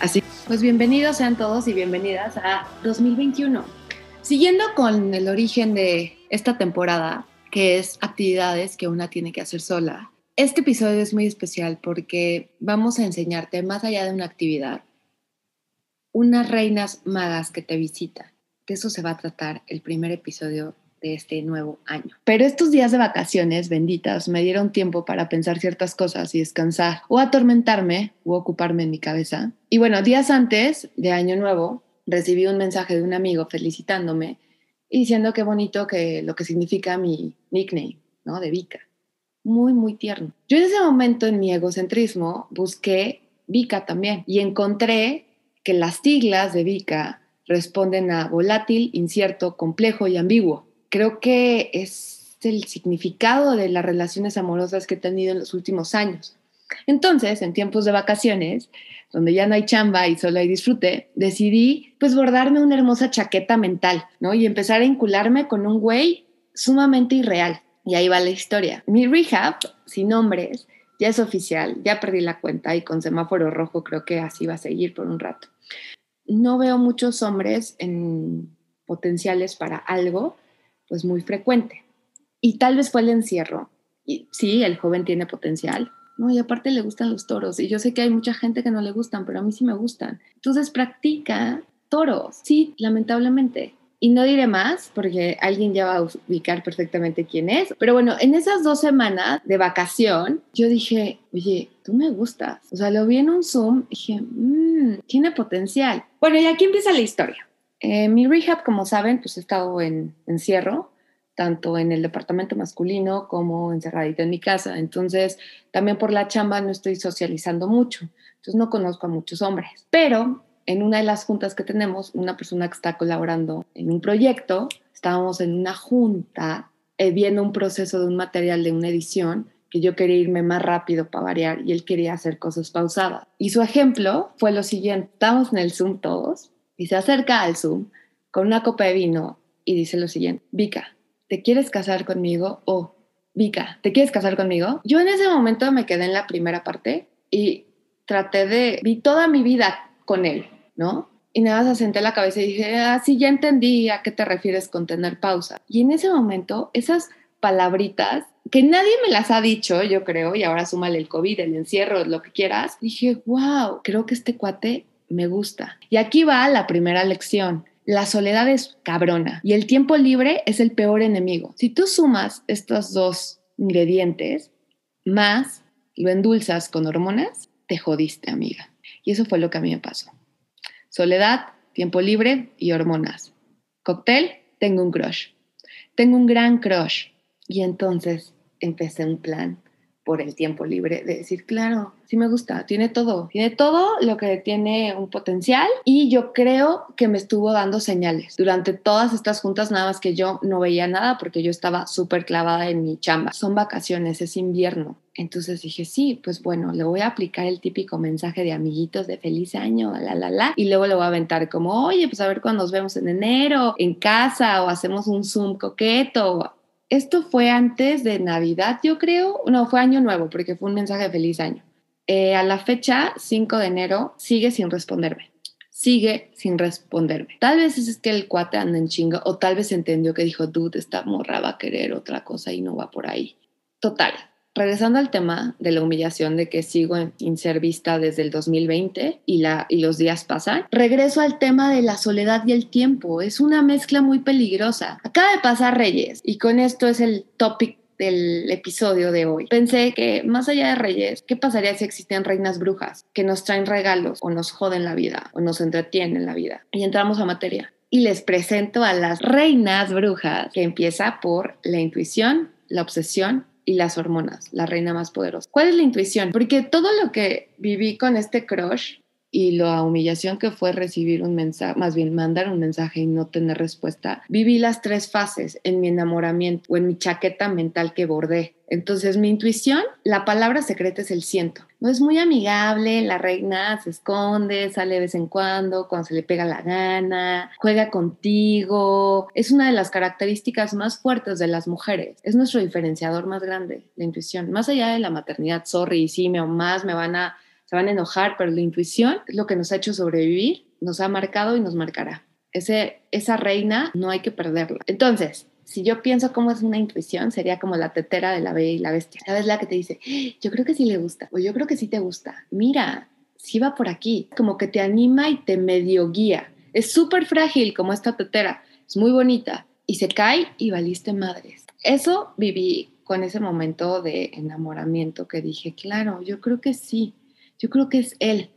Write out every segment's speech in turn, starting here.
Así, pues bienvenidos sean todos y bienvenidas a 2021. Siguiendo con el origen de esta temporada, que es actividades que una tiene que hacer sola. Este episodio es muy especial porque vamos a enseñarte, más allá de una actividad, unas reinas magas que te visitan. De eso se va a tratar el primer episodio de este nuevo año. Pero estos días de vacaciones benditas me dieron tiempo para pensar ciertas cosas y descansar o atormentarme o ocuparme en mi cabeza. Y bueno, días antes de Año Nuevo recibí un mensaje de un amigo felicitándome y diciendo qué bonito que lo que significa mi nickname, ¿no? De Vika. Muy, muy tierno. Yo en ese momento en mi egocentrismo busqué Vika también y encontré que las siglas de Vika responden a volátil, incierto, complejo y ambiguo. Creo que es el significado de las relaciones amorosas que he tenido en los últimos años. Entonces, en tiempos de vacaciones, donde ya no hay chamba y solo hay disfrute, decidí pues bordarme una hermosa chaqueta mental, ¿no? Y empezar a incularme con un güey sumamente irreal. Y ahí va la historia. Mi rehab, sin nombres, ya es oficial, ya perdí la cuenta y con semáforo rojo creo que así va a seguir por un rato. No veo muchos hombres en potenciales para algo, pues muy frecuente. Y tal vez fue el encierro. Y sí, el joven tiene potencial, no, y aparte le gustan los toros. Y yo sé que hay mucha gente que no le gustan, pero a mí sí me gustan. Entonces practica toros. Sí, lamentablemente. Y no diré más porque alguien ya va a ubicar perfectamente quién es. Pero bueno, en esas dos semanas de vacación, yo dije, oye, tú me gustas. O sea, lo vi en un Zoom y dije, mmm, tiene potencial. Bueno, y aquí empieza la historia. Eh, mi rehab, como saben, pues he estado en encierro tanto en el departamento masculino como encerradita en mi casa. Entonces, también por la chamba no estoy socializando mucho. Entonces, no conozco a muchos hombres. Pero en una de las juntas que tenemos, una persona que está colaborando en un proyecto, estábamos en una junta eh, viendo un proceso de un material de una edición que yo quería irme más rápido para variar y él quería hacer cosas pausadas. Y su ejemplo fue lo siguiente, estamos en el Zoom todos y se acerca al Zoom con una copa de vino y dice lo siguiente, Vika, ¿te quieres casar conmigo? O, Vika, ¿te quieres casar conmigo? Yo en ese momento me quedé en la primera parte y traté de, vi toda mi vida con él, ¿no? Y nada más asenté la cabeza y dije, ah, sí, ya entendí a qué te refieres con tener pausa. Y en ese momento, esas palabritas que nadie me las ha dicho, yo creo, y ahora súmale el COVID, el encierro, lo que quieras, dije, wow, creo que este cuate me gusta. Y aquí va la primera lección. La soledad es cabrona y el tiempo libre es el peor enemigo. Si tú sumas estos dos ingredientes más lo endulzas con hormonas, te jodiste, amiga. Y eso fue lo que a mí me pasó. Soledad, tiempo libre y hormonas. Cóctel, tengo un crush. Tengo un gran crush. Y entonces empecé un plan por el tiempo libre de decir, claro, sí me gusta, tiene todo, tiene todo lo que tiene un potencial y yo creo que me estuvo dando señales durante todas estas juntas, nada más que yo no veía nada porque yo estaba súper clavada en mi chamba. Son vacaciones, es invierno. Entonces dije, sí, pues bueno, le voy a aplicar el típico mensaje de amiguitos de feliz año, la, la, la, y luego le voy a aventar como, oye, pues a ver cuando nos vemos en enero, en casa, o hacemos un Zoom coqueto, esto fue antes de Navidad, yo creo. No, fue Año Nuevo, porque fue un mensaje de feliz año. Eh, a la fecha, 5 de enero, sigue sin responderme. Sigue sin responderme. Tal vez es que el cuate anda en chinga, o tal vez entendió que dijo, dude, esta morra va a querer otra cosa y no va por ahí. Total, regresando al tema de la humillación de que sigo sin ser vista desde el 2020 y, los días pasan, regreso al tema de la soledad y el tiempo. Es una mezcla muy peligrosa. Acaba de pasar Reyes y con esto es el topic del episodio de hoy. Pensé que más allá de reyes, ¿qué pasaría si existían reinas brujas que nos traen regalos o nos joden la vida o nos entretienen la vida? Y entramos a materia. Y les presento a las reinas brujas, que empieza por la intuición, la obsesión y las hormonas, la reina más poderosa. ¿Cuál es la intuición? Porque todo lo que viví con este crush y la humillación que fue recibir un mensaje, más bien mandar un mensaje y no tener respuesta, viví las tres fases en mi enamoramiento o en mi chaqueta mental que bordé. Entonces mi intuición, la palabra secreta es el siento. No es muy amigable, la reina se esconde, sale de vez en cuando, cuando se le pega la gana, juega contigo. Es una de las características más fuertes de las mujeres. Es nuestro diferenciador más grande, la intuición. Más allá de la maternidad, sorry, sí, me o más me van a se van a enojar, pero la intuición es lo que nos ha hecho sobrevivir, nos ha marcado y nos marcará. Ese, esa reina no hay que perderla. Entonces, si yo pienso cómo es una intuición, sería como la tetera de la bella y la bestia. ¿Sabes la que te dice, yo creo que sí le gusta, o yo creo que sí te gusta? Mira, sí va por aquí. Como que te anima y te medio guía. Es súper frágil como esta tetera, es muy bonita, y se cae y valiste madres. Eso viví con ese momento de enamoramiento que dije, claro, yo creo que sí yo creo que es él.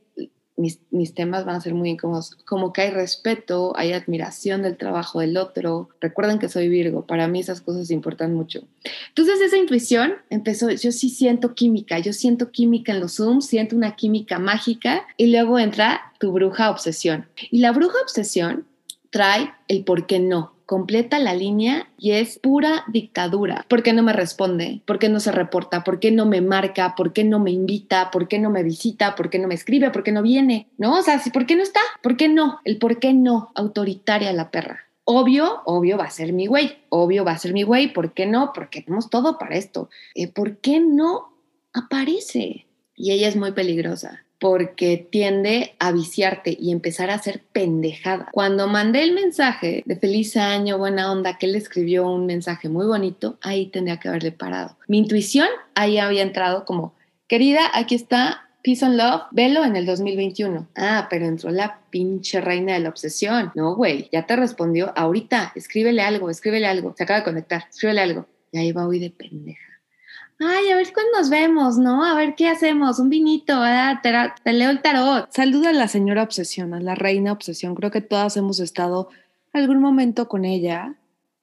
Mis, mis, temas van a ser muy incómodos, como que hay respeto, hay admiración del trabajo del otro. Recuerden que soy Virgo, para mí esas cosas importan mucho. Entonces esa intuición empezó, yo sí siento química, yo siento química en los Zooms, siento una química mágica y luego entra tu bruja obsesión. Y la bruja obsesión trae el por qué no completa la línea y es pura dictadura. ¿Por qué no me responde? ¿Por qué no se reporta? ¿Por qué no me marca? ¿Por qué no me invita? ¿Por qué no me visita? ¿Por qué no me escribe? ¿Por qué no viene? ¿No? O sea, ¿por qué no está? ¿Por qué no? El por qué no, autoritaria la perra. Obvio, obvio va a ser mi güey, obvio va a ser mi güey, ¿por qué no? Porque tenemos todo para esto. Eh, ¿Por qué no aparece? Y ella es muy peligrosa porque tiende a viciarte y empezar a hacer pendejada. Cuando mandé el mensaje de feliz año, buena onda, que él escribió un mensaje muy bonito, ahí tendría que haberle parado. Mi intuición ahí había entrado como, querida, aquí está Peace and Love, velo en el 2021. Ah, pero entró la pinche reina de la obsesión. No, güey, ya te respondió ahorita. Escríbele algo, escríbele algo. Se acaba de conectar, escríbele algo. Y ahí va hoy de pendeja ay, a ver cuándo nos vemos, ¿no? A ver qué hacemos, un vinito, te, leo el tarot. Saluda a la señora obsesión, a la reina obsesión. Creo que todas hemos estado algún momento con ella.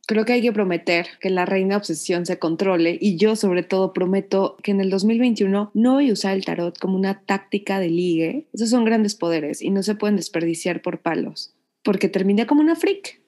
Creo que hay que prometer que la reina obsesión se controle y yo sobre todo prometo que en el 2021 no voy a usar el tarot como una táctica de ligue. Esos son grandes poderes y no se pueden desperdiciar por palos, porque terminé como una freak.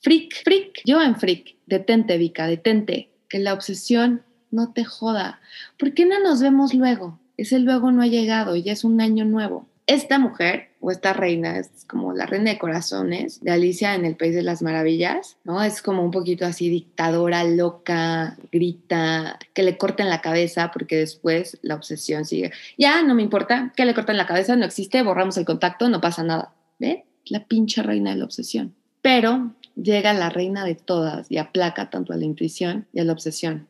Freak, freak, yo en freak. Detente, Vika, detente. Que la obsesión no te joda. ¿Por qué no nos vemos luego? Ese luego no ha llegado, ya es un año nuevo. Esta mujer o esta reina es como la reina de corazones de Alicia en el País de las Maravillas, ¿no? Es como un poquito así dictadora, loca, grita, que le corten la cabeza porque después la obsesión sigue. Ya, no me importa, que le corten la cabeza, no existe, borramos el contacto, no pasa nada. ¿Ve? La pinche reina de la obsesión. Pero llega la reina de todas y aplaca tanto a la intuición y a la obsesión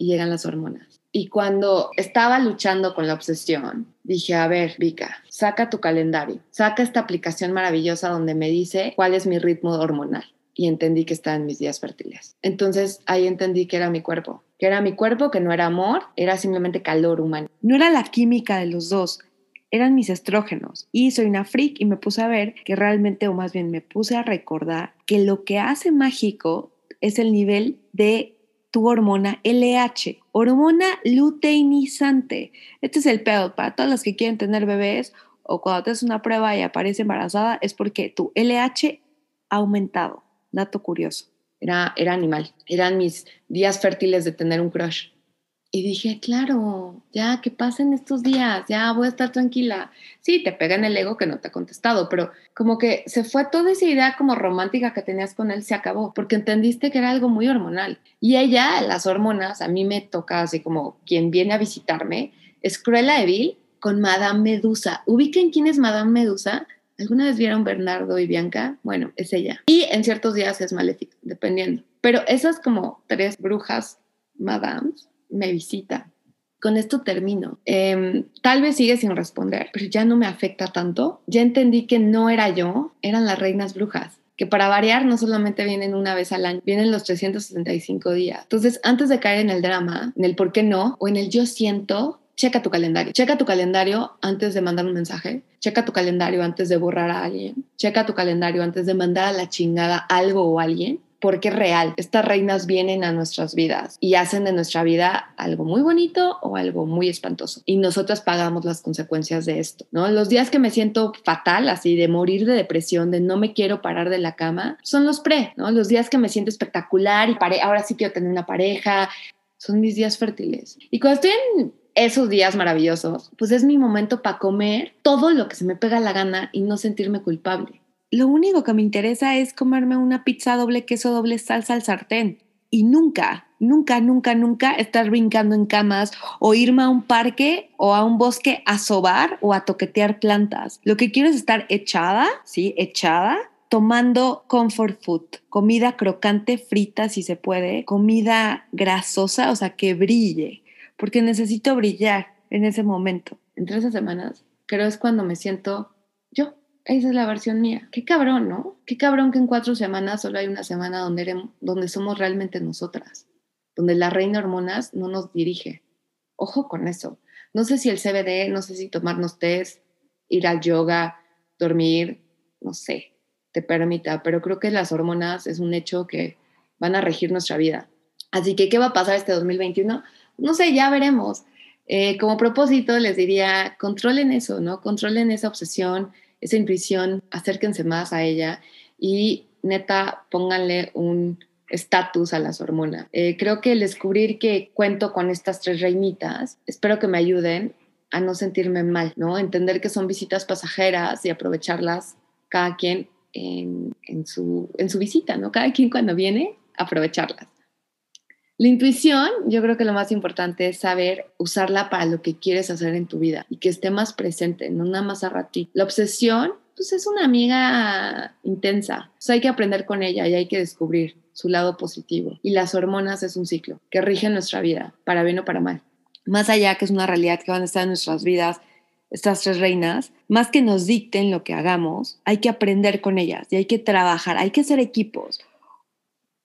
y llegan las hormonas. Y cuando estaba luchando con la obsesión, dije, a ver, Vika, saca tu calendario, saca esta aplicación maravillosa donde me dice cuál es mi ritmo hormonal. Y entendí que estaba en mis días fértiles. Entonces ahí entendí que era mi cuerpo, que era mi cuerpo, que no era amor, era simplemente calor humano. No era la química de los dos, eran mis estrógenos. Y soy una freak y me puse a ver que realmente, o más bien me puse a recordar que lo que hace mágico es el nivel de tu hormona LH, hormona luteinizante. Este es el pedo para todas las que quieren tener bebés o cuando te haces una prueba y aparece embarazada, es porque tu LH ha aumentado. Dato curioso. Era, era animal. Eran mis días fértiles de tener un crush. Y dije, claro, ya que pasen estos días, ya voy a estar tranquila. Sí, te pega en el ego que no te ha contestado, pero como que se fue toda esa idea como romántica que tenías con él, se acabó, porque entendiste que era algo muy hormonal. Y ella, las hormonas, a mí me toca así como quien viene a visitarme, es Cruella de con Madame Medusa. ¿Ubican quién es Madame Medusa? ¿Alguna vez vieron Bernardo y Bianca? Bueno, es ella. Y en ciertos días es maléfica, dependiendo. Pero esas como tres brujas, madames, me visita. Con esto termino. Em, tal vez sigue sin responder, pero ya no me afecta tanto. Ya entendí que no era yo, eran las reinas brujas que para variar no solamente vienen una vez al año, vienen los 365 días. Entonces, antes de caer en el drama, en el por qué no o en el yo siento, checa tu calendario. Checa tu calendario antes de mandar un mensaje. Checa tu calendario antes de borrar a alguien. Checa tu calendario antes de mandar a la chingada algo o alguien porque es real. Estas reinas vienen a nuestras vidas y hacen de nuestra vida algo muy bonito o algo muy espantoso. Y nosotras pagamos las consecuencias de esto, ¿no? Los días que me siento fatal, así de morir de depresión, de no me quiero parar de la cama, son los pre, ¿no? Los días que me siento espectacular y pare ahora sí quiero tener una pareja, son mis días fértiles. Y cuando estoy en esos días maravillosos, pues es mi momento para comer todo lo que se me pega la gana y no sentirme culpable lo único que me interesa es comerme una pizza doble queso, doble salsa al sartén. Y nunca, nunca, nunca, nunca estar brincando en camas o irme a un parque o a un bosque a sobar o a toquetear plantas. Lo que quiero es estar echada, ¿sí? Echada, tomando comfort food, comida crocante, frita si se puede, comida grasosa, o sea, que brille, porque necesito brillar en ese momento. Entre esas semanas, creo es cuando me siento yo. Esa es la versión mía. Qué cabrón, ¿no? Qué cabrón que en cuatro semanas solo hay una semana donde, donde somos realmente nosotras, donde la reina hormonas no nos dirige. Ojo con eso. No sé si el CBD, no sé si tomarnos test, ir al yoga, dormir, no sé, te permita, pero creo que las hormonas es un hecho que van a regir nuestra vida. Así que, ¿qué va a pasar este 2021? No sé, ya veremos. Eh, como propósito, les diría, controlen eso, ¿no? Controlen esa obsesión, esa intuición, acérquense más a ella y neta, pónganle un estatus a las hormonas. Eh, creo que el descubrir que cuento con estas tres reinitas, espero que me ayuden a no sentirme mal, ¿no? Entender que son visitas pasajeras y aprovecharlas cada quien en, su, en su visita, ¿no? Cada quien cuando viene, aprovecharlas. La intuición, yo creo que lo más importante es saber usarla para lo que quieres hacer en tu vida y que esté más presente, no nada más a ratito. La obsesión, pues es una amiga intensa, o hay que aprender con ella y hay que descubrir su lado positivo. Y las hormonas es un ciclo que rige nuestra vida, para bien o para mal. Más allá que es una realidad que van a estar en nuestras vidas, estas tres reinas, más que nos dicten lo que hagamos, hay que aprender con ellas y hay que trabajar, hay que hacer equipos.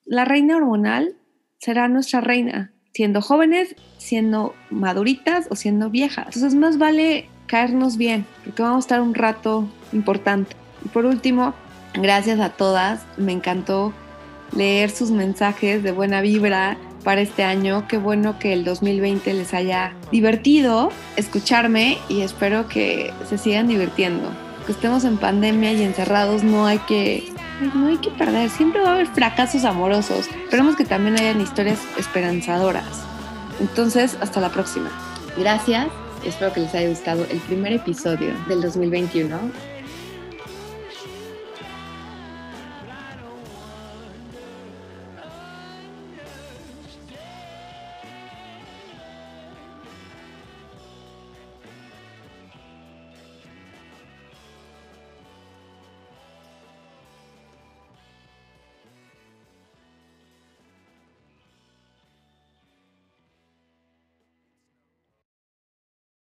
La reina hormonal será nuestra reina, siendo jóvenes, siendo maduritas o siendo viejas. Entonces más vale caernos bien, porque vamos a estar un rato importante. Y por último, gracias a todas, me encantó leer sus mensajes de buena vibra para este año. Qué bueno que el 2020 les haya divertido escucharme y espero que se sigan divirtiendo. Que estemos en pandemia y encerrados, no hay que no hay que perder, siempre va a haber fracasos amorosos. Esperemos que también hayan historias esperanzadoras. Entonces, hasta la próxima. Gracias, espero que les haya gustado el primer episodio del 2021